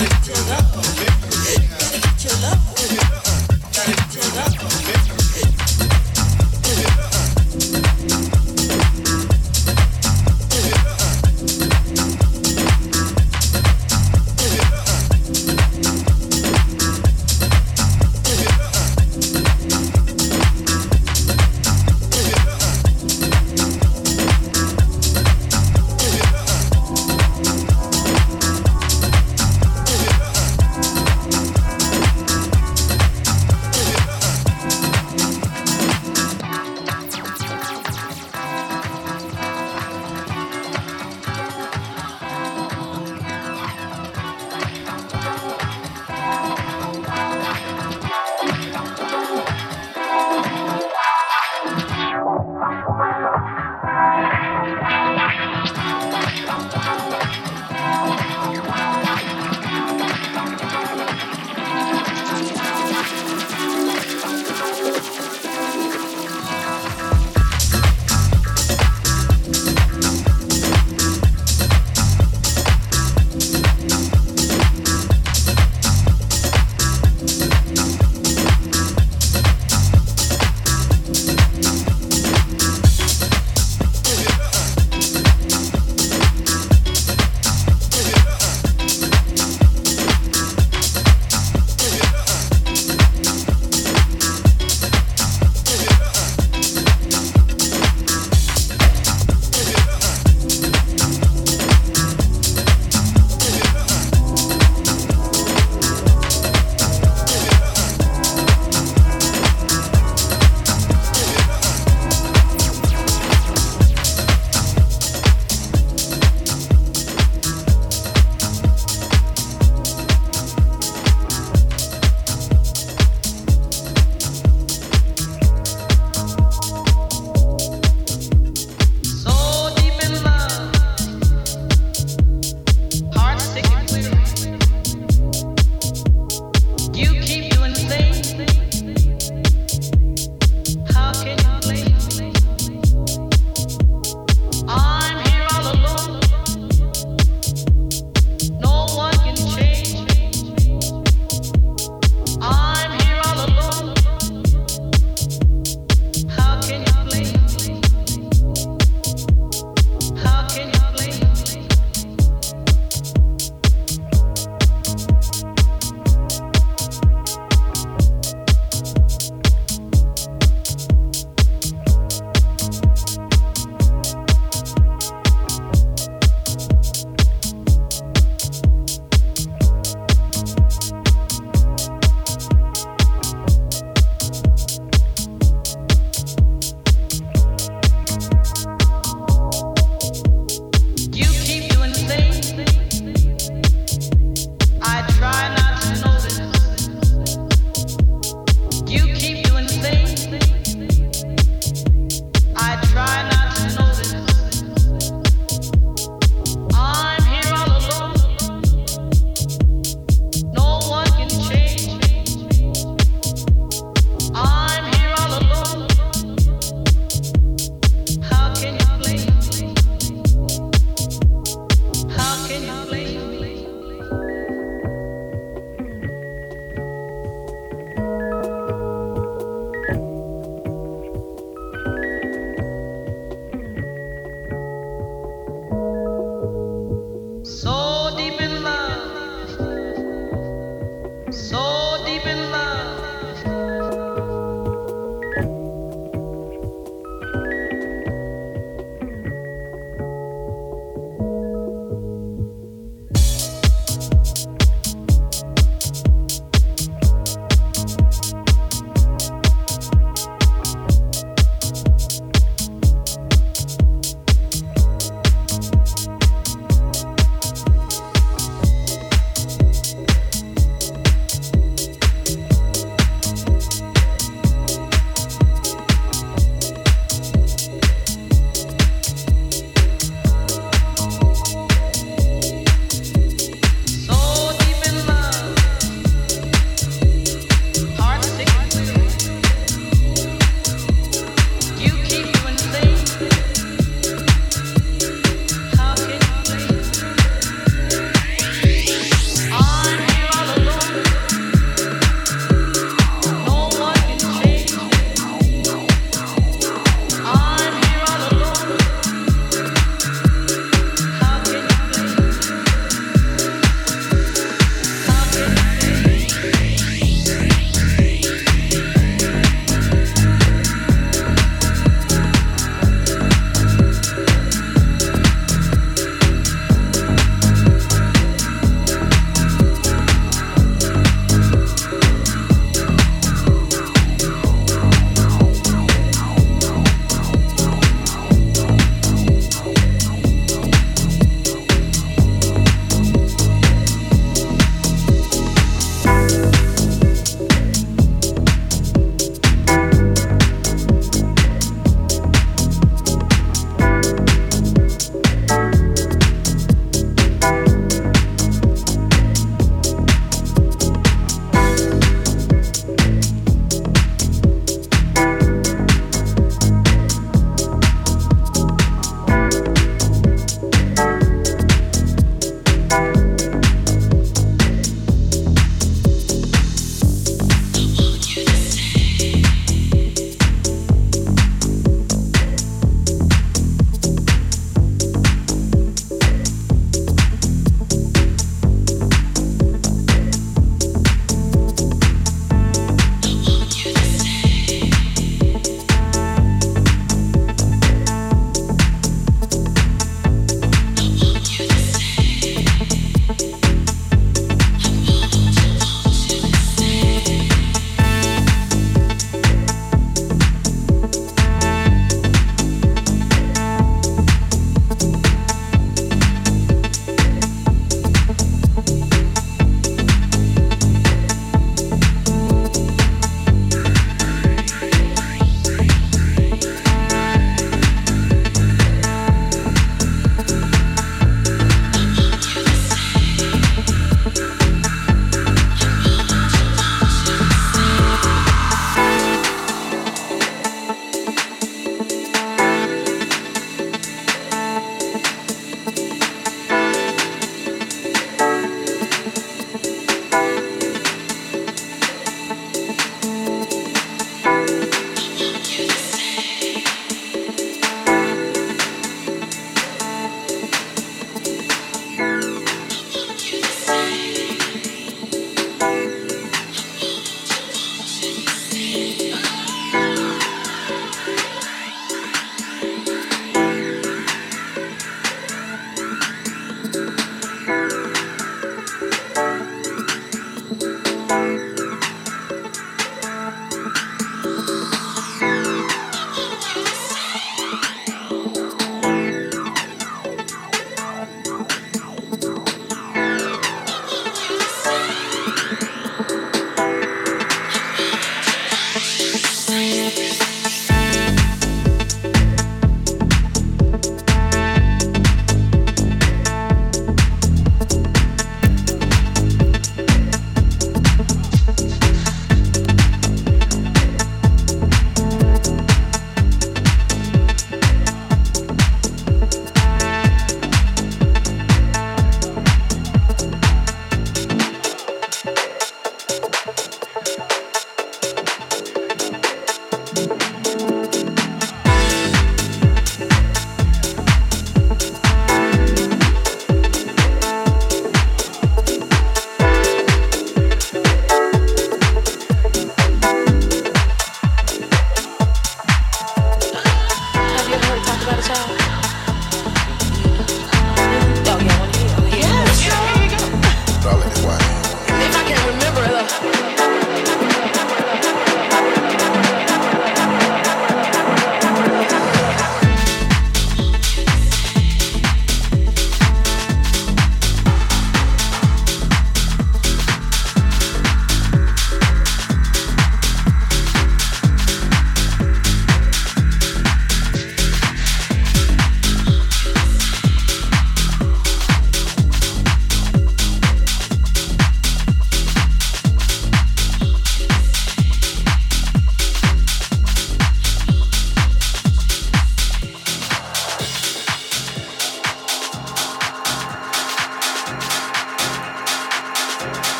ready to go.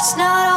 It's not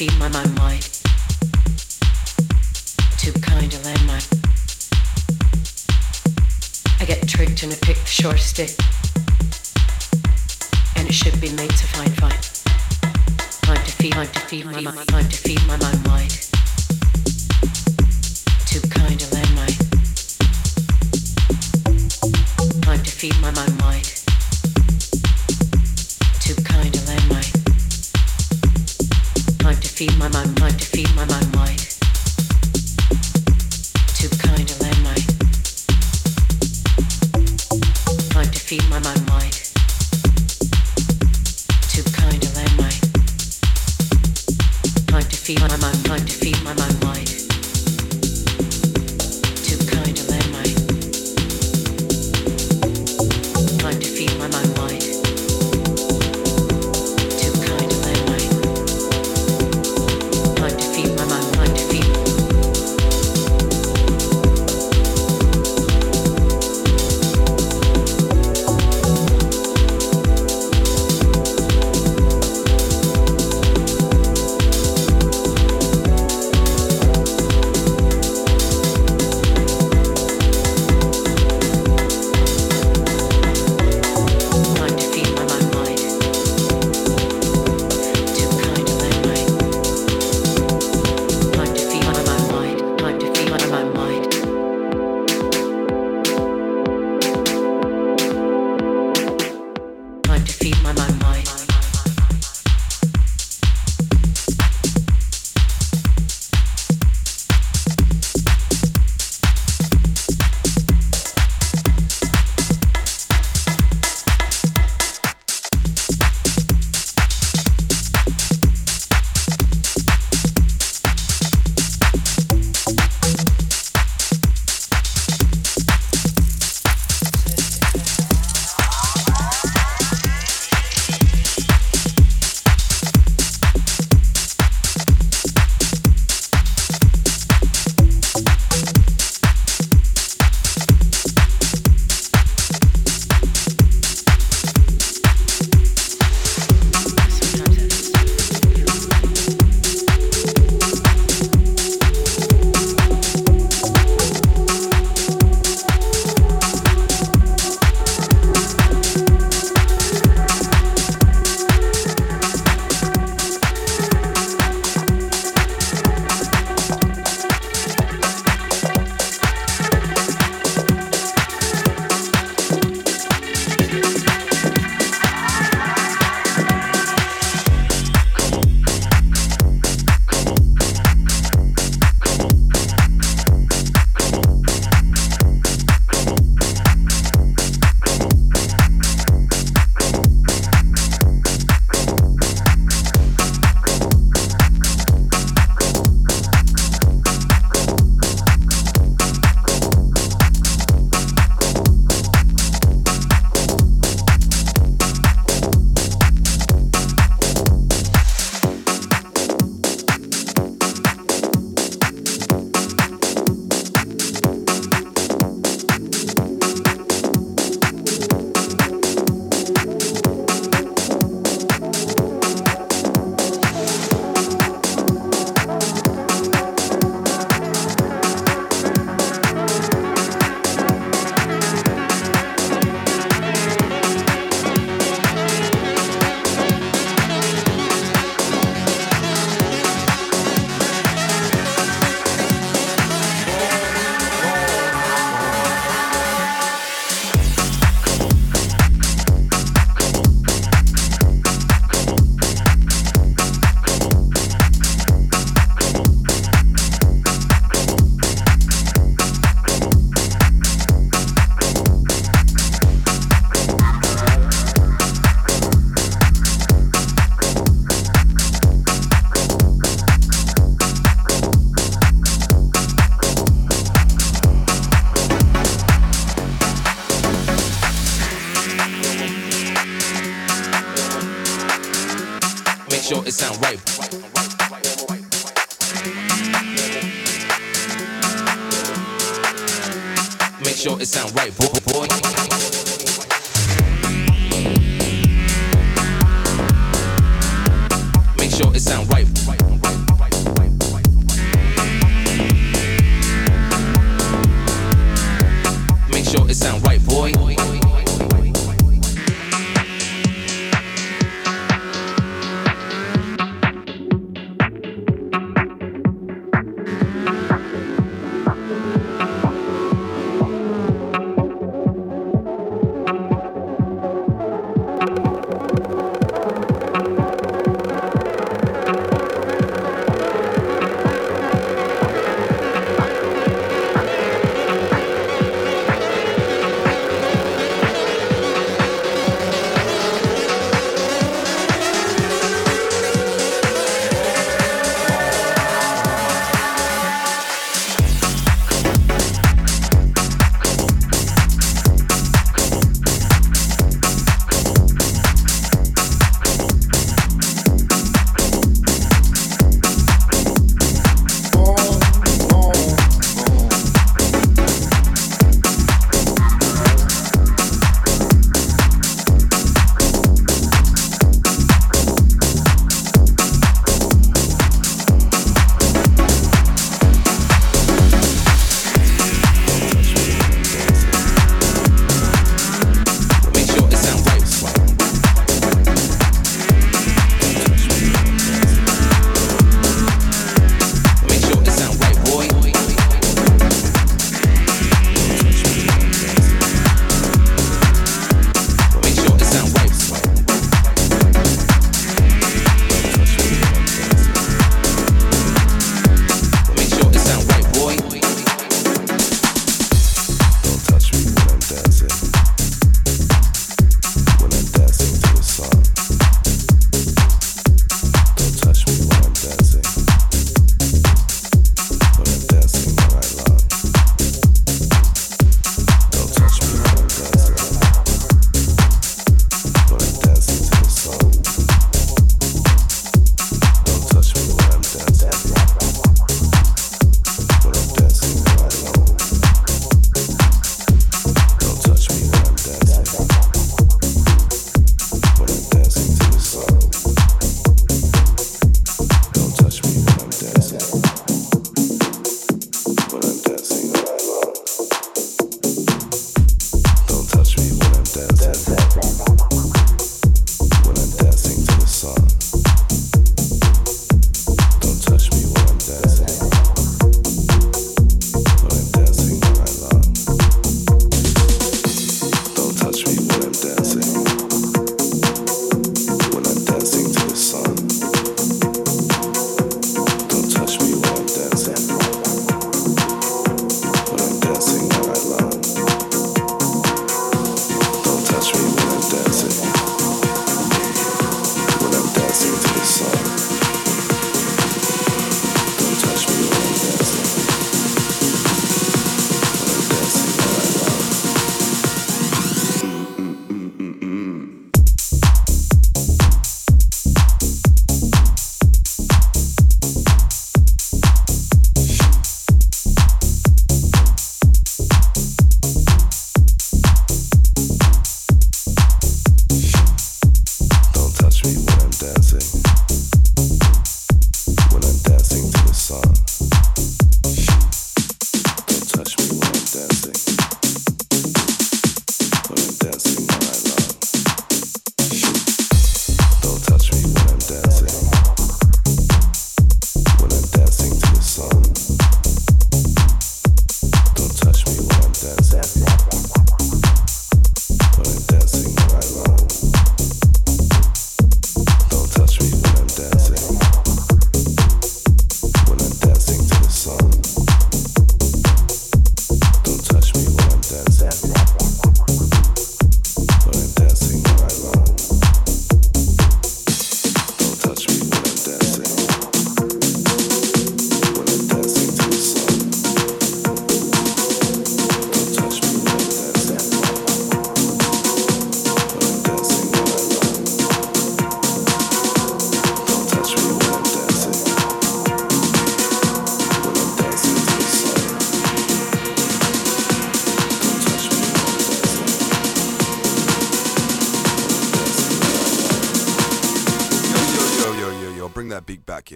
feed my mind,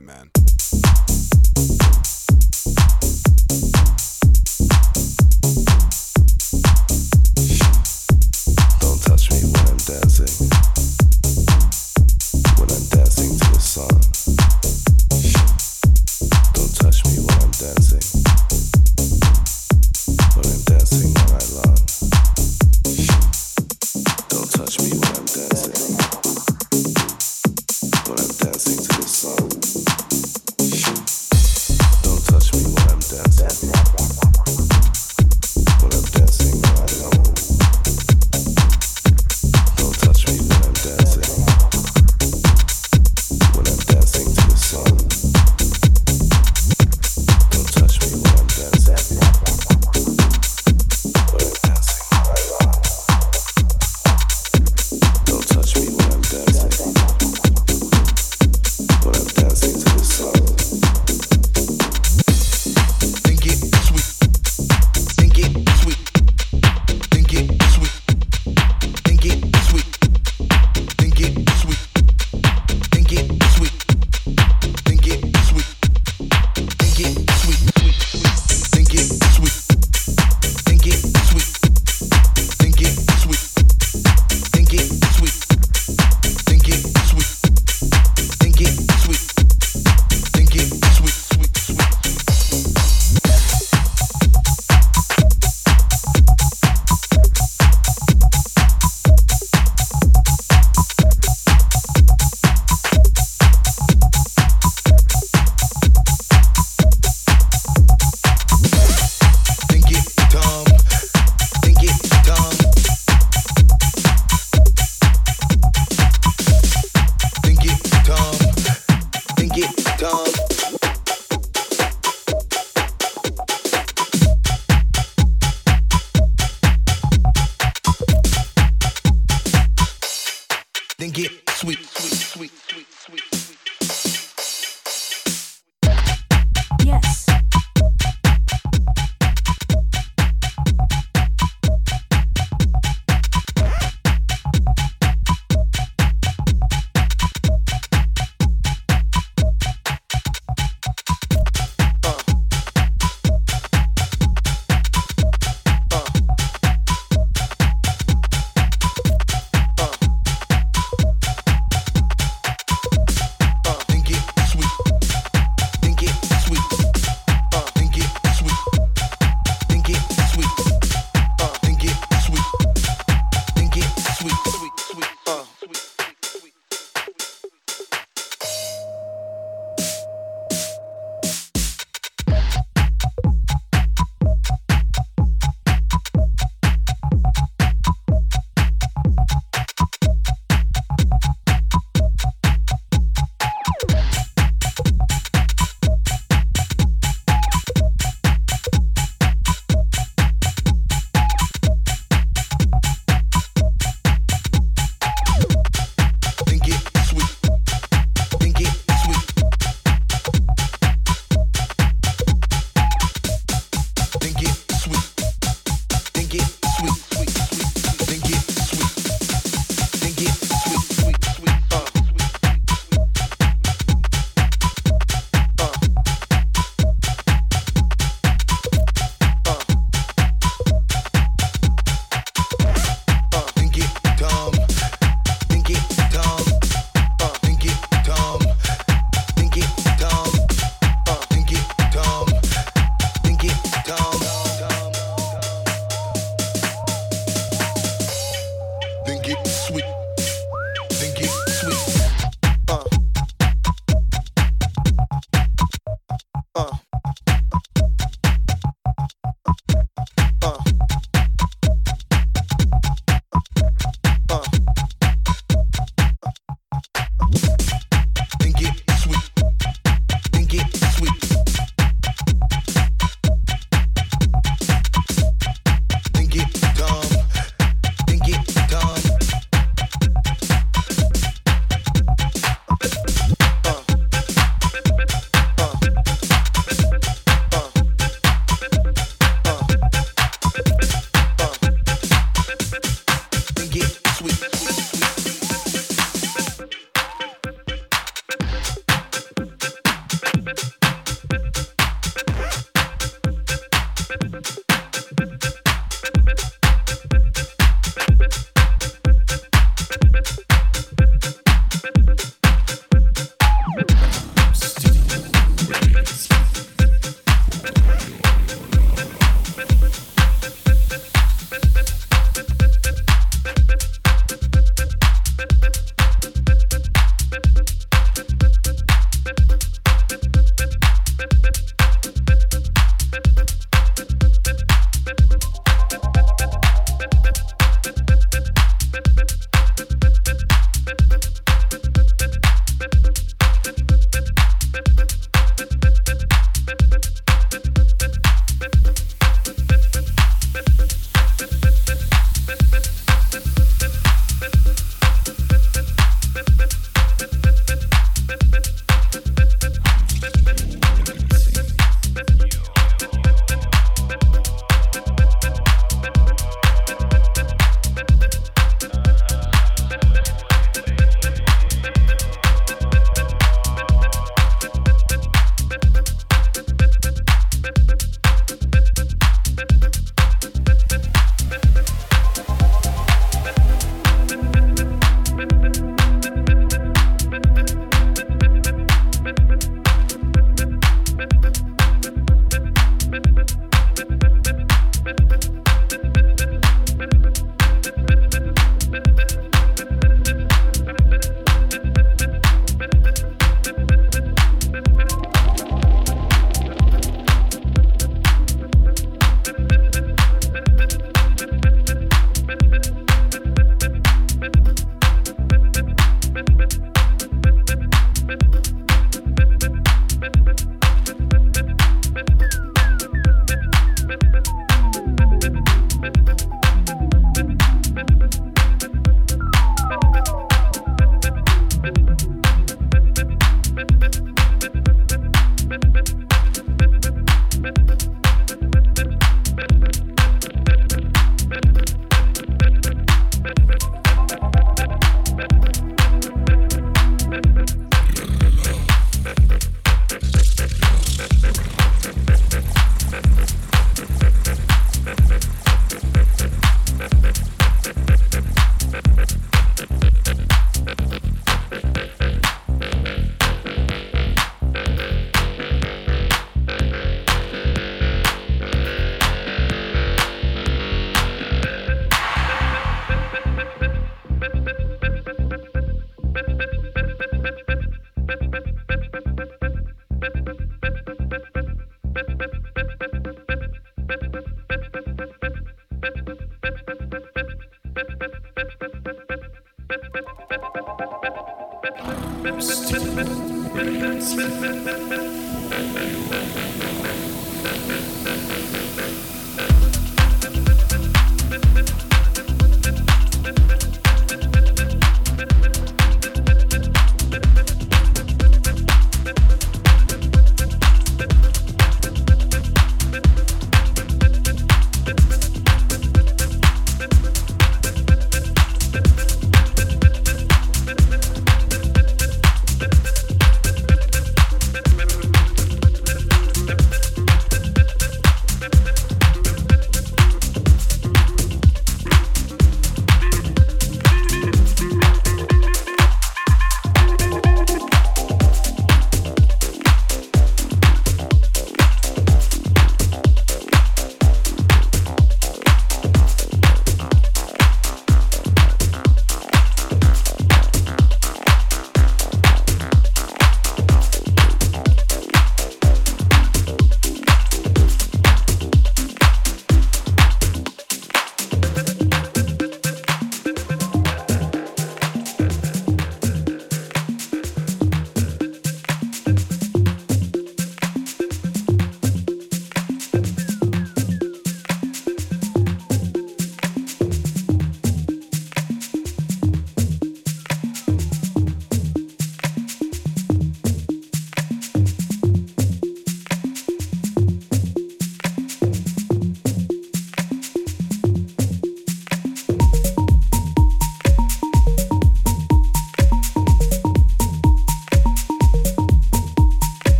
man.